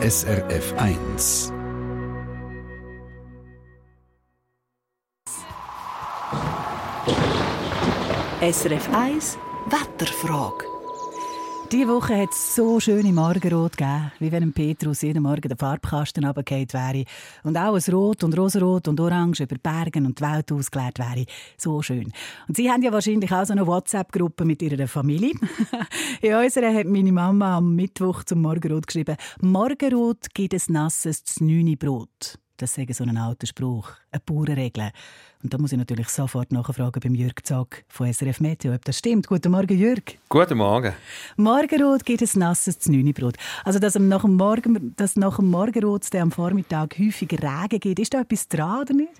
SRF 1. SRF 1 Wetterfrage. Diese Woche hat es so schöne Morgenrot gegeben, wie wenn Petrus jeden Morgen der Farbkasten runtergefallen wäre und auch ein Rot und Rosarot und Orange über Bergen und die Welt ausgeleert wäre. So schön. Und Sie haben ja wahrscheinlich auch so eine WhatsApp-Gruppe mit Ihrer Familie. In unserer hat meine Mama am Mittwoch zum Morgenrot geschrieben, «Morgenrot gibt es nasses Znüni-Brot.» Das ist so ein alter Spruch, eine Bauernregel. Und da muss ich natürlich sofort nachfragen beim Jürg Zog von SRF Meteo, ob das stimmt. Guten Morgen, Jürg. Guten Morgen. Morgenrot gibt es nasses Znünibrot. Also, dass, nach dem Morgen, dass nach dem Morgenrot am Vormittag häufig Regen gibt, ist da etwas dran oder nicht?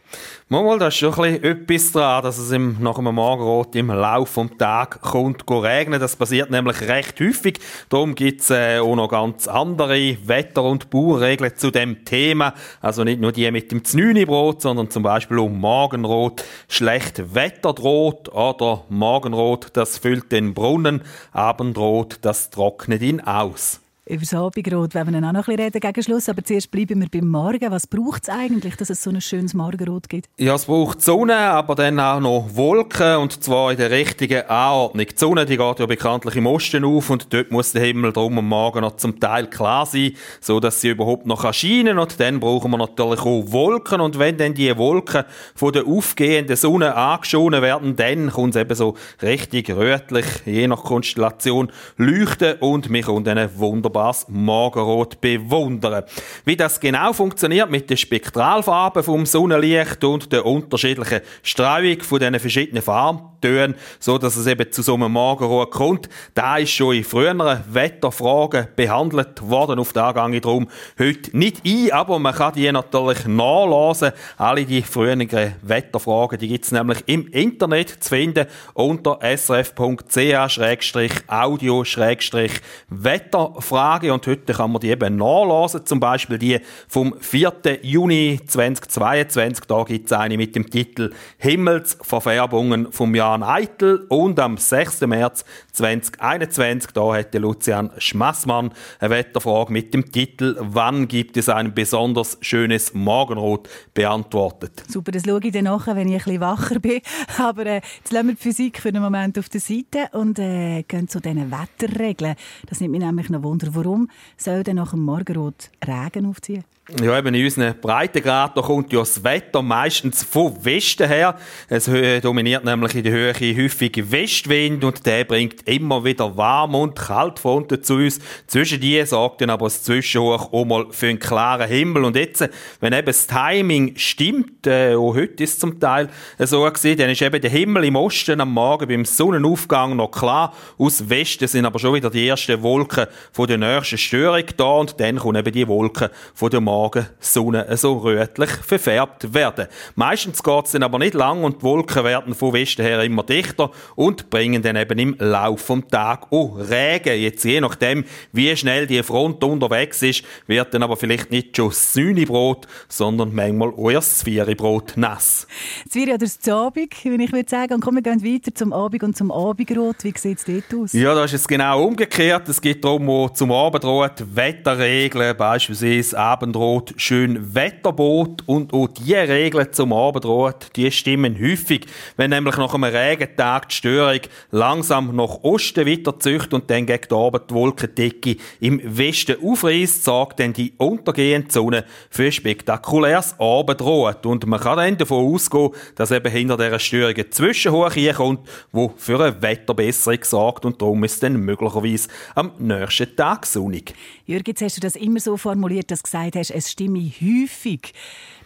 Mal, da ist schon ein etwas dran, dass es im, nach dem Morgenrot im Laufe des Tages kommt regnen. Das passiert nämlich recht häufig. Darum gibt es äh, auch noch ganz andere Wetter- und Bauregeln zu dem Thema. Also nicht nur die mit dem Znünibrot, sondern zum Beispiel um Morgenrot schlecht Wetter droht oder Morgenrot, das füllt den Brunnen, Abendrot, das trocknet ihn aus. Über das Abendrot wollen wir dann auch noch ein bisschen reden gegen Schluss. Aber zuerst bleiben wir beim Morgen. Was braucht es eigentlich, dass es so ein schönes Morgenrot gibt? Ja, es braucht Sonne, aber dann auch noch Wolken. Und zwar in der richtigen Anordnung. Die Sonne die geht ja bekanntlich im Osten auf und dort muss der Himmel drum am Morgen noch zum Teil klar sein, so dass sie überhaupt noch erscheinen Und dann brauchen wir natürlich auch Wolken. Und wenn dann die Wolken von der aufgehenden Sonne angeschonen werden, dann kommt es eben so richtig rötlich, je nach Konstellation, leuchten und wir kommen dann wunderbar wunderbares Morgenrot bewundern. Wie das genau funktioniert mit den Spektralfarben vom Sonnenlicht und der unterschiedlichen Streuung von diesen verschiedenen Farbtönen, so dass es eben zu so einem Morgenrot kommt, da ist schon in früheren Wetterfragen behandelt worden. Auf da gehe ich darum heute nicht ein, aber man kann die natürlich nachlesen. Alle die früheren Wetterfragen, die gibt es nämlich im Internet zu finden unter srf.ch-audio-wetterfragen. Tage und heute kann man die eben nachlesen. Zum Beispiel die vom 4. Juni 2022. Da gibt es eine mit dem Titel Himmelsverfärbungen vom Jan Eitel und am 6. März 2021. Da hat Lucian Schmassmann eine Wetterfrage mit dem Titel Wann gibt es ein besonders schönes Morgenrot beantwortet. Super, das schaue ich dann nachher, wenn ich ein bisschen wacher bin. Aber äh, jetzt lassen wir die Physik für einen Moment auf der Seite und äh, gehen zu diesen Wetterregeln. Das nimmt mich nämlich noch Wunder, warum soll denn nach dem Morgenrot Regen aufziehen? Ja, eben in unseren Breitengrad, da kommt ja das Wetter meistens vom Westen her. Es dominiert nämlich in der Höhe häufig Westwind und der bringt immer wieder warm und Kaltfronten zu uns. Zwischen die sorgt dann aber das Zwischenhoch auch mal für einen klaren Himmel. Und jetzt, wenn eben das Timing stimmt, äh, auch heute ist es zum Teil so gewesen, dann ist eben der Himmel im Osten am Morgen beim Sonnenaufgang noch klar. Aus Westen sind aber schon wieder die ersten Wolken von der nächsten Störung da und dann kommen eben die Wolken von der Morgen Morgensonne so rötlich verfärbt werden. Meistens geht es dann aber nicht lang und die Wolken werden von Westen her immer dichter und bringen dann eben im Laufe des Tages auch Regen. Jetzt je nachdem, wie schnell die Front unterwegs ist, wird dann aber vielleicht nicht schon das Brot, sondern manchmal auch das Brot nass. Das Zwiebel oder das Abend, wie ich würde sagen. Und kommen wir gehen weiter zum Abend und zum Abendrot. Wie sieht es dort aus? Ja, da ist es genau umgekehrt. Es gibt darum zum Abendrot Wetterregeln, beispielsweise Abendrot Abendrot schön Wetterboot und auch die Regeln zum Abendrot, die stimmen häufig. Wenn nämlich nach einem Regentag die Störung langsam nach Osten weiterzücht und dann gegen Abend die Wolkendecke im Westen aufreißt, sorgt dann die untergehende Sonne für ein spektakuläres Abendrot. Und man kann dann davon ausgehen, dass eben hinter dieser Störung ein Zwischenhoch kommt, wo für eine Wetterbesserung sorgt und darum ist dann möglicherweise am nächsten Tag sonnig. Jürgen, jetzt hast du das immer so formuliert, dass du gesagt hast, es stimme häufig.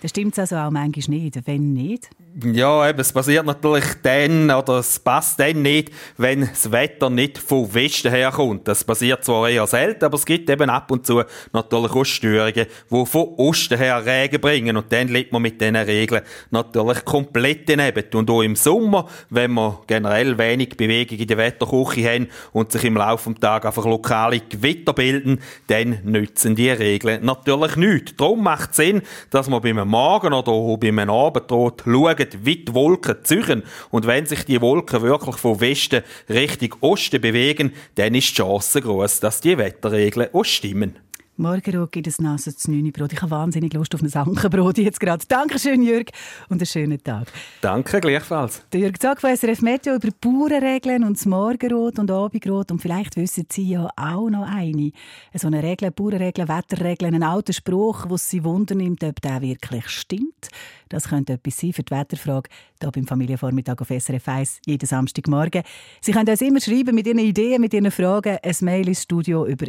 Dann stimmt also auch manchmal nicht. Wenn nicht? Ja, eben, es passiert natürlich dann, oder es passt dann nicht, wenn das Wetter nicht vom Westen herkommt. Das passiert zwar eher selten, aber es gibt eben ab und zu natürlich auch Störungen, die von Osten her Regen bringen. Und dann liegt man mit diesen Regeln natürlich komplett daneben. Und auch im Sommer, wenn wir generell wenig Bewegung in der Wetterküche haben und sich im Laufe des Tages einfach lokale Gewitter bilden, dann nützen die Regeln natürlich nichts. Darum macht es Sinn, dass man beim Morgen oder auch beim Abendrot schaut, wie die Wolken ziehen. Und wenn sich die Wolken wirklich von Westen Richtung Osten bewegen, dann ist die Chance groß, dass die Wetterregeln auch stimmen. Morgenrot gibt es nasses Brot. Ich habe wahnsinnig Lust auf ein Ankenbrot jetzt gerade. Dankeschön, Jürg, und einen schönen Tag. Danke, gleichfalls. Der Jürg Zack von SRF Meteo über Bauernregeln und das Morgenrot und Abendrot. Und vielleicht wissen Sie ja auch noch eine. So eine Regel, Bauernregeln, Wetterregeln, ein alter Spruch, wo Sie wundern ob der wirklich stimmt. Das könnte etwas sein für die Wetterfrage hier beim Familienvormittag auf SRF 1 jeden Samstagmorgen. Sie können uns immer schreiben mit Ihren Ideen, mit Ihren Fragen. Ein Mail ins Studio über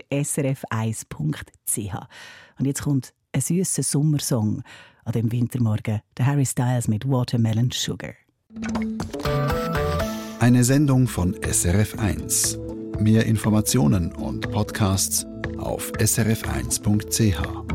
srf1.ch. Und jetzt kommt ein süßer Sommersong an dem Wintermorgen. Der Harry Styles mit Watermelon Sugar. Eine Sendung von SRF 1. Mehr Informationen und Podcasts auf srf1.ch.